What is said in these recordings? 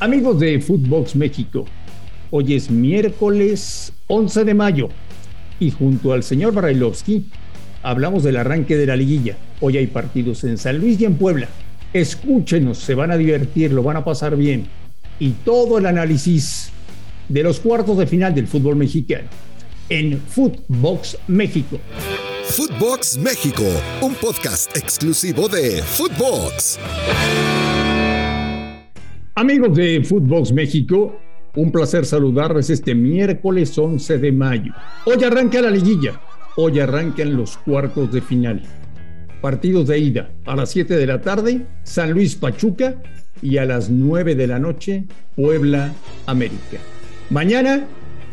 Amigos de Footbox México, hoy es miércoles 11 de mayo y junto al señor Barailovsky hablamos del arranque de la liguilla. Hoy hay partidos en San Luis y en Puebla. Escúchenos, se van a divertir, lo van a pasar bien. Y todo el análisis de los cuartos de final del fútbol mexicano en Footbox México. Footbox México, un podcast exclusivo de Footbox. Amigos de Footbox México, un placer saludarles este miércoles 11 de mayo. Hoy arranca la liguilla, hoy arrancan los cuartos de final. Partidos de ida a las 7 de la tarde, San Luis Pachuca y a las 9 de la noche, Puebla América. Mañana,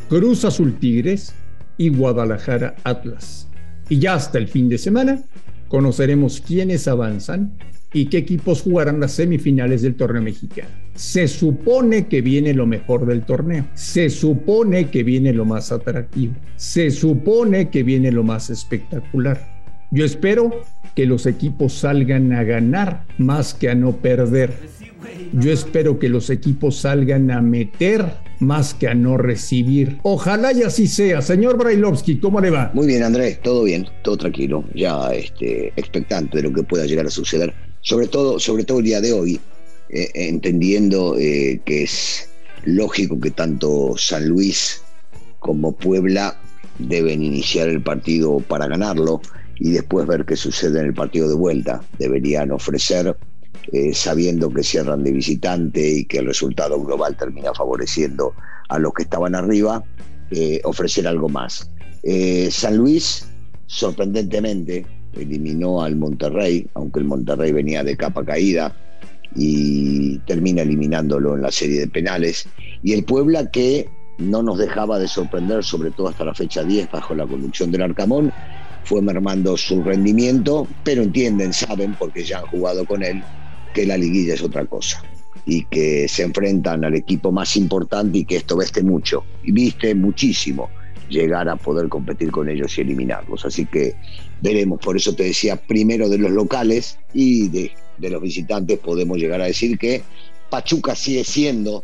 Cruz Azul Tigres y Guadalajara Atlas. Y ya hasta el fin de semana, conoceremos quiénes avanzan y qué equipos jugarán las semifinales del torneo mexicano. Se supone que viene lo mejor del torneo, se supone que viene lo más atractivo, se supone que viene lo más espectacular. Yo espero que los equipos salgan a ganar más que a no perder. Yo espero que los equipos salgan a meter más que a no recibir. Ojalá y así sea. Señor Brailovsky, ¿cómo le va? Muy bien, Andrés, todo bien, todo tranquilo, ya este, expectante de lo que pueda llegar a suceder sobre todo, sobre todo el día de hoy, eh, entendiendo eh, que es lógico que tanto San Luis como Puebla deben iniciar el partido para ganarlo y después ver qué sucede en el partido de vuelta. Deberían ofrecer, eh, sabiendo que cierran de visitante y que el resultado global termina favoreciendo a los que estaban arriba, ofrecer algo más. San Luis, sorprendentemente, eliminó al Monterrey, aunque el Monterrey venía de capa caída, y termina eliminándolo en la serie de penales. Y el Puebla que no nos dejaba de sorprender, sobre todo hasta la fecha 10, bajo la conducción del Arcamón, fue mermando su rendimiento, pero entienden, saben, porque ya han jugado con él, que la liguilla es otra cosa y que se enfrentan al equipo más importante y que esto veste mucho, y viste muchísimo llegar a poder competir con ellos y eliminarlos. Así que veremos, por eso te decía, primero de los locales y de, los visitantes podemos llegar a decir que Pachuca sigue siendo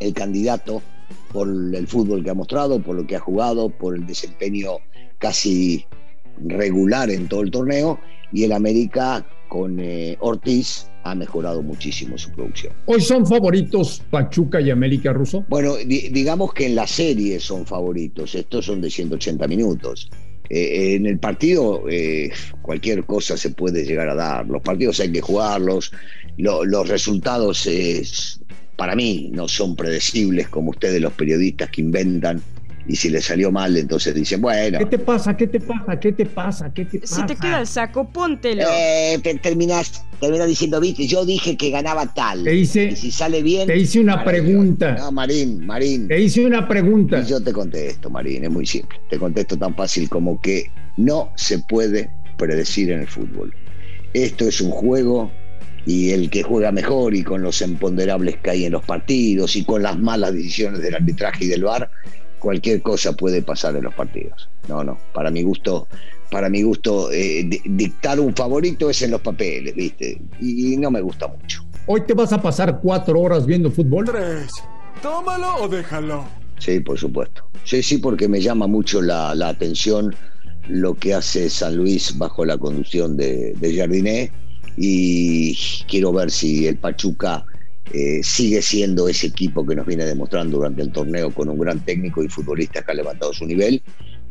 el candidato por el fútbol que ha mostrado, por lo que ha jugado, por el desempeño casi regular en todo el torneo y el América con eh, Ortiz ha mejorado muchísimo su producción. ¿Hoy son favoritos Pachuca y América Russo? Bueno, digamos que en la serie son favoritos, estos son de 180 minutos. Eh, en el partido eh, cualquier cosa se puede llegar a dar, los partidos hay que jugarlos, los resultados para mí no son predecibles como ustedes los periodistas que inventan y si le salió mal, entonces dicen, bueno. ¿Qué te pasa? ¿Qué te pasa? ¿Qué te pasa? ¿Qué te pasa? Si te queda el saco, póntelo. Eh, terminas, diciendo, viste, yo dije que ganaba tal. Te hice, y si sale bien. Te hice una pregunta. No, Marín, Marín. Te hice una pregunta. Y yo te contesto, Marín, es muy simple. Te contesto tan fácil como que no se puede predecir en el fútbol. Esto es un juego y el que juega mejor y con los imponderables que hay en los partidos y con las malas decisiones del arbitraje y del VAR cualquier cosa puede pasar en los partidos. No, no, para mi gusto, para mi gusto, eh, dictar un favorito es en los papeles, ¿viste? Y, no me gusta mucho. Hoy te vas a pasar cuatro horas viendo fútbol. Tres. Tómalo o déjalo. Sí, por supuesto. Sí, sí, porque me llama mucho la, atención lo que hace San Luis bajo la conducción de, de Jardiné y quiero ver si el Pachuca eh, sigue siendo ese equipo que nos viene demostrando durante el torneo con un gran técnico y futbolista que ha levantado su nivel.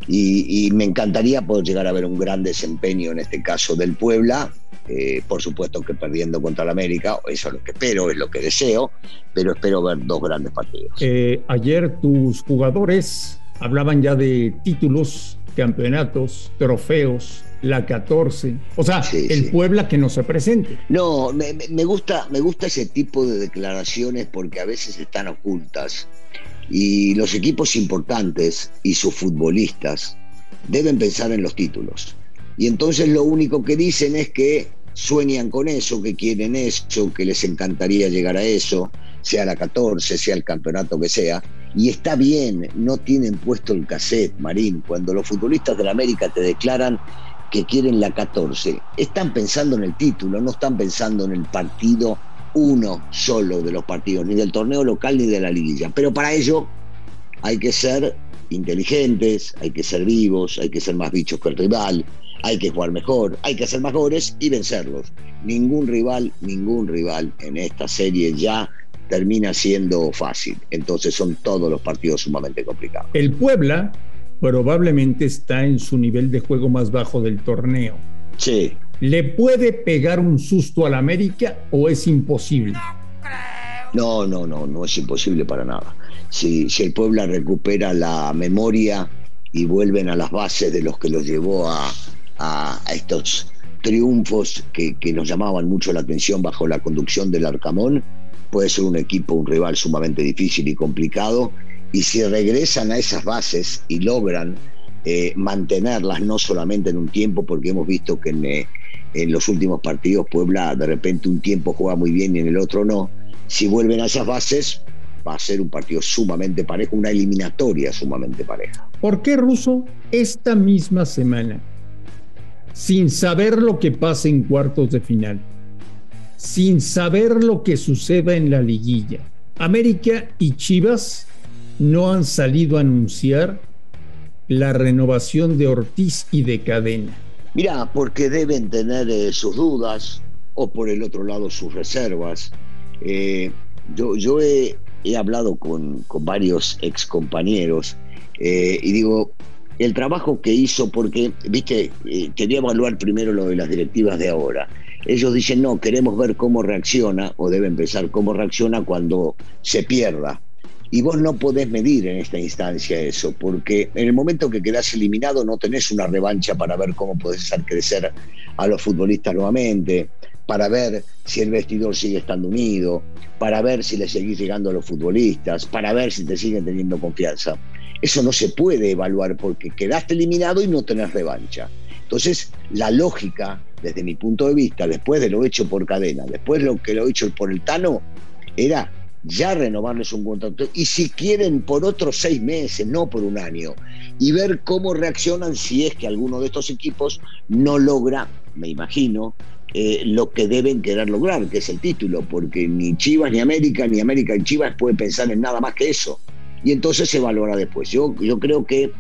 Y, me encantaría poder llegar a ver un gran desempeño en este caso del Puebla. Eh, por supuesto que perdiendo contra el América, eso es lo que espero, es lo que deseo, pero espero ver dos grandes partidos. Eh, ayer tus jugadores hablaban ya de títulos, campeonatos, trofeos, la 14. O sea, el Puebla que no se presente. No, me, gusta, me gusta ese tipo de declaraciones porque a veces están ocultas. Y los equipos importantes y sus futbolistas deben pensar en los títulos. Y entonces lo único que dicen es que sueñan con eso, que quieren eso, que les encantaría llegar a eso, sea la 14, sea el campeonato que sea. Y está bien, no tienen puesto el cassette, Marín. Cuando los futbolistas de la América te declaran que quieren la 14, están pensando en el título, no están pensando en el partido uno solo de los partidos, ni del torneo local ni de la liguilla. Pero para ello hay que ser inteligentes, hay que ser vivos, hay que ser más bichos que el rival, hay que jugar mejor, hay que ser más goles y vencerlos. Ningún rival, ningún rival en esta serie ya termina siendo fácil. Entonces son todos los partidos sumamente complicados. El Puebla probablemente está en su nivel de juego más bajo del torneo. Sí. ¿Le puede pegar un susto al América o es imposible? No, no, no, no es imposible para nada. Si, si el Puebla recupera la memoria y vuelven a las bases de los que los llevó a, a, estos triunfos que, que, nos llamaban mucho la atención bajo la conducción del Arcamón. Puede ser un equipo, un rival sumamente difícil y complicado. Y si regresan a esas bases y logran eh, mantenerlas, no solamente en un tiempo, porque hemos visto que en, eh, en los últimos partidos Puebla de repente un tiempo juega muy bien y en el otro no. Si vuelven a esas bases, va a ser un partido sumamente parejo, una eliminatoria sumamente pareja. ¿Por qué Russo esta misma semana sin saber lo que pasa en cuartos de final, sin saber lo que suceda en la liguilla. América y Chivas no han salido a anunciar la renovación de Ortiz y de Cadena. Mira, porque deben tener eh, sus dudas o por el otro lado sus reservas. Eh, yo, yo he, hablado con, con varios ex compañeros eh, y digo, el trabajo que hizo, porque, viste, eh, quería evaluar primero lo de las directivas de ahora. Ellos dicen, no, queremos ver cómo reacciona, o debe empezar cómo reacciona cuando se pierda. Y vos no podés medir en esta instancia eso, porque en el momento que quedás eliminado no tenés una revancha para ver cómo podés hacer crecer a los futbolistas nuevamente, para ver si el vestidor sigue estando unido, para ver si le seguís llegando a los futbolistas, para ver si te siguen teniendo confianza. Eso no se puede evaluar porque quedaste eliminado y no tenés revancha. Entonces, la lógica, desde mi punto de vista, después de lo hecho por cadena, después de lo que lo hecho por el Tano, era ya renovarles un contrato y si quieren por otros seis meses, no por un año, y ver cómo reaccionan si es que alguno de estos equipos no logra, me imagino, eh, lo que deben querer lograr, que es el título, porque ni Chivas ni América, ni América y Chivas pueden pensar en nada más que eso y entonces se valora después. Yo, yo creo que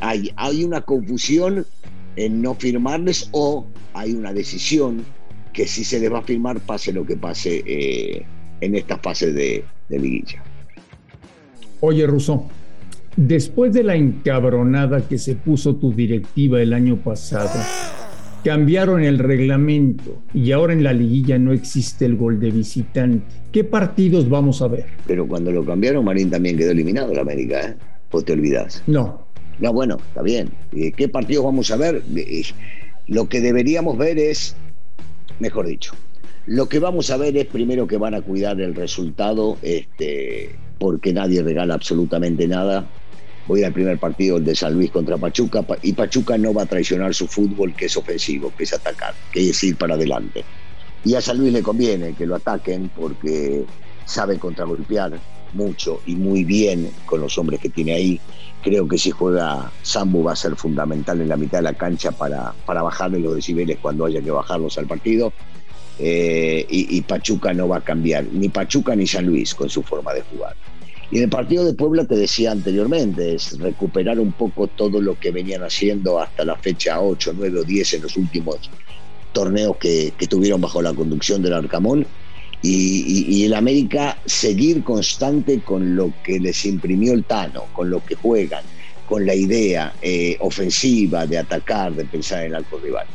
hay, hay una confusión en no firmarles o hay una decisión que si se les va a firmar pase lo que pase eh, en esta fase de, de liguilla. Oye, Russo, después de la encabronada que se puso tu directiva el año pasado, Cambiaron el reglamento y ahora en la liguilla no existe el gol de visitante. ¿Qué partidos vamos a ver? Pero cuando lo cambiaron, Marín también quedó eliminado la América, ¿eh? ¿O te olvidas? No. No, bueno, está bien. ¿Qué partidos vamos a ver? Lo que deberíamos ver es, mejor dicho, lo que vamos a ver es primero que van a cuidar el resultado, este, porque nadie regala absolutamente nada voy al primer partido de San Luis contra Pachuca y Pachuca no va a traicionar su fútbol que es ofensivo, que es atacar, que es ir para adelante. Y a San Luis le conviene que lo ataquen porque sabe contragolpear mucho y muy bien con los hombres que tiene ahí. Creo que si juega Sambu va a ser fundamental en la mitad de la cancha para, para bajarle los decibeles cuando haya que bajarlos al partido. Eh, y, Pachuca no va a cambiar, ni Pachuca ni San Luis con su forma de jugar. Y en el partido de Puebla te decía anteriormente, es recuperar un poco todo lo que venían haciendo hasta la fecha 8, 9 o 10 en los últimos torneos que, que tuvieron bajo la conducción del Arcamón. Y, y, el América seguir constante con lo que les imprimió el Tano, con lo que juegan, con la idea eh, ofensiva de atacar, de pensar en el arco rival.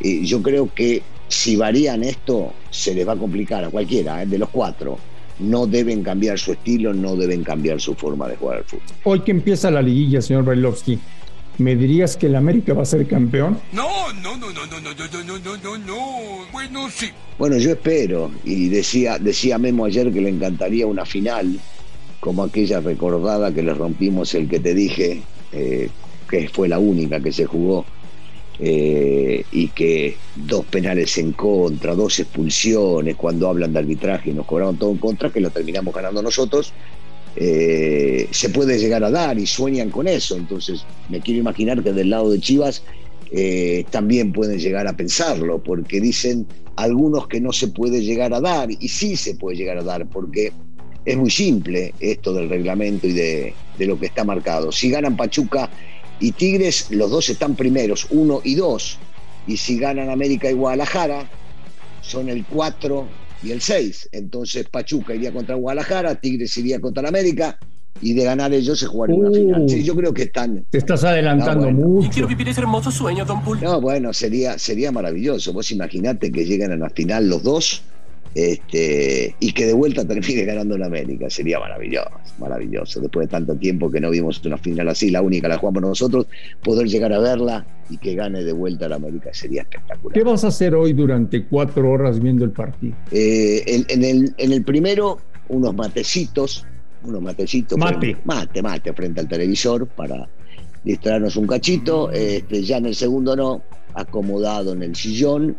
Y yo creo que si varían esto, se les va a complicar a cualquiera, ¿eh? de los cuatro no deben cambiar su estilo, no deben cambiar su forma de jugar al fútbol. Hoy que empieza la liguilla, señor Bailovsky, ¿me dirías que el América va a ser campeón? No, no, no, no, no, no, no, no, no, no, no. Bueno, sí. Bueno, yo espero, y decía, decía Memo ayer que le encantaría una final, como aquella recordada que le rompimos el que te dije, eh, que fue la única que se jugó eh, y que dos penales en contra, dos expulsiones, cuando hablan de arbitraje y nos cobraron todo en contra, que lo terminamos ganando nosotros, eh, se puede llegar a dar y sueñan con eso. Entonces, me quiero imaginar que del lado de Chivas eh, también pueden llegar a pensarlo, porque dicen, algunos que no se puede llegar a dar, y sí se puede llegar a dar, porque es muy simple esto del reglamento y de, de lo que está marcado. Si ganan Pachuca y Tigres, los dos están primeros, uno y dos. Y si ganan América y Guadalajara, son el 4 y el 6. Entonces Pachuca iría contra Guadalajara, Tigres iría contra América y de ganar ellos se jugaría una Uh. final. Sí, yo creo que están. Te estás adelantando bueno. mucho. Quiero vivir ese hermoso sueño, Don Pool. No, bueno, sería, sería maravilloso. Vos imaginate que llegan a la final los dos este, y que de vuelta termine ganando la América. Sería maravilloso, maravilloso. Después de tanto tiempo que no vimos una final así, la única la jugamos nosotros, poder llegar a verla y que gane de vuelta la América sería espectacular. ¿Qué vas a hacer hoy durante cuatro horas viendo el partido? Eh, en, en el, en el primero, unos matecitos, unos matecitos. Mate. mate, mate, frente al televisor para distraernos un cachito. Este, ya en el segundo no, acomodado en el sillón,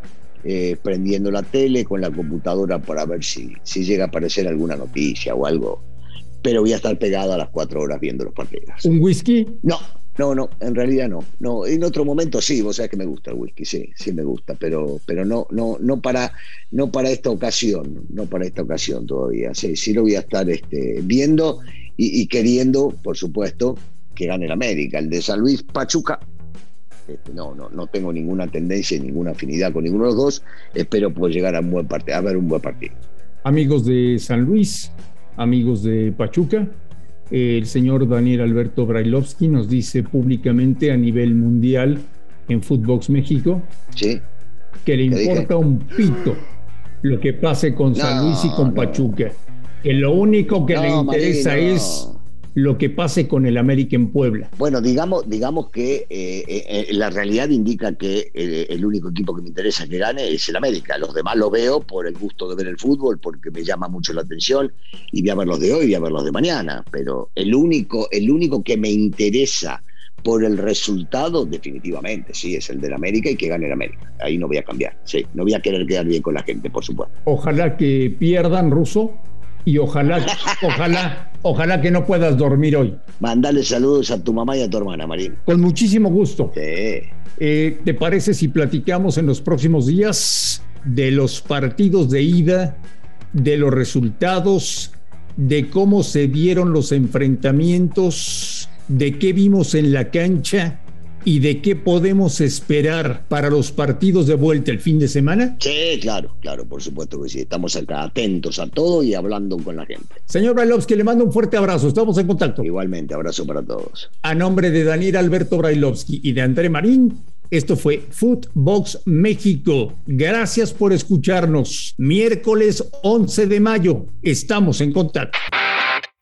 eh, prendiendo la tele con la computadora para ver si, si llega a aparecer alguna noticia o algo. Pero voy a estar pegado a las cuatro horas viendo los partidos. ¿Un whisky? No, no, no, en realidad no. No, en otro momento sí, vos sabés que me gusta el whisky, sí, sí me gusta, pero, pero no, no, no para, no para esta ocasión, no para esta ocasión todavía. Sí, sí lo voy a estar este, viendo y, y queriendo, por supuesto, que gane el América. El de San Luis Pachuca. Este, no, no, no tengo ninguna tendencia, ninguna afinidad con ninguno de los dos. Espero poder llegar a un buen partido, a ver un buen partido. Amigos de San Luis, amigos de Pachuca, el señor Daniel Alberto Brailovsky nos dice públicamente a nivel mundial en Footbox México ¿Sí? que le importa un pito lo que pase con San Luis y con no. Pachuca. Que lo único que le interesa es lo que pase con el América en Puebla. Bueno, digamos, digamos que eh, eh, eh, la realidad indica que eh, el único equipo que me interesa que gane es el América. Los demás lo veo por el gusto de ver el fútbol, porque me llama mucho la atención y voy a ver los de hoy y voy a ver los de mañana. Pero el único, el único que me interesa por el resultado, definitivamente, sí, es el del América y que gane el América. Ahí no voy a cambiar, sí. No voy a querer quedar bien con la gente, por supuesto. Ojalá que pierdan ruso y ojalá, ojalá, ojalá que no puedas dormir hoy. Mandale saludos a tu mamá y a tu hermana, Marín. Con muchísimo gusto. Sí. Eh, ¿Te parece si platicamos en los próximos días de los partidos de ida, de los resultados, de cómo se dieron los enfrentamientos, de qué vimos en la cancha y de qué podemos esperar para los partidos de vuelta el fin de semana? Sí, claro, claro, por supuesto que sí. Estamos acá atentos a todo y hablando con la gente. Señor Brailovsky, le mando un fuerte abrazo. Estamos en contacto. Igualmente, abrazo para todos. A nombre de Daniel Alberto Brailovsky y de André Marín, esto fue Footbox México. Gracias por escucharnos. Miércoles 11 de mayo. Estamos en contacto.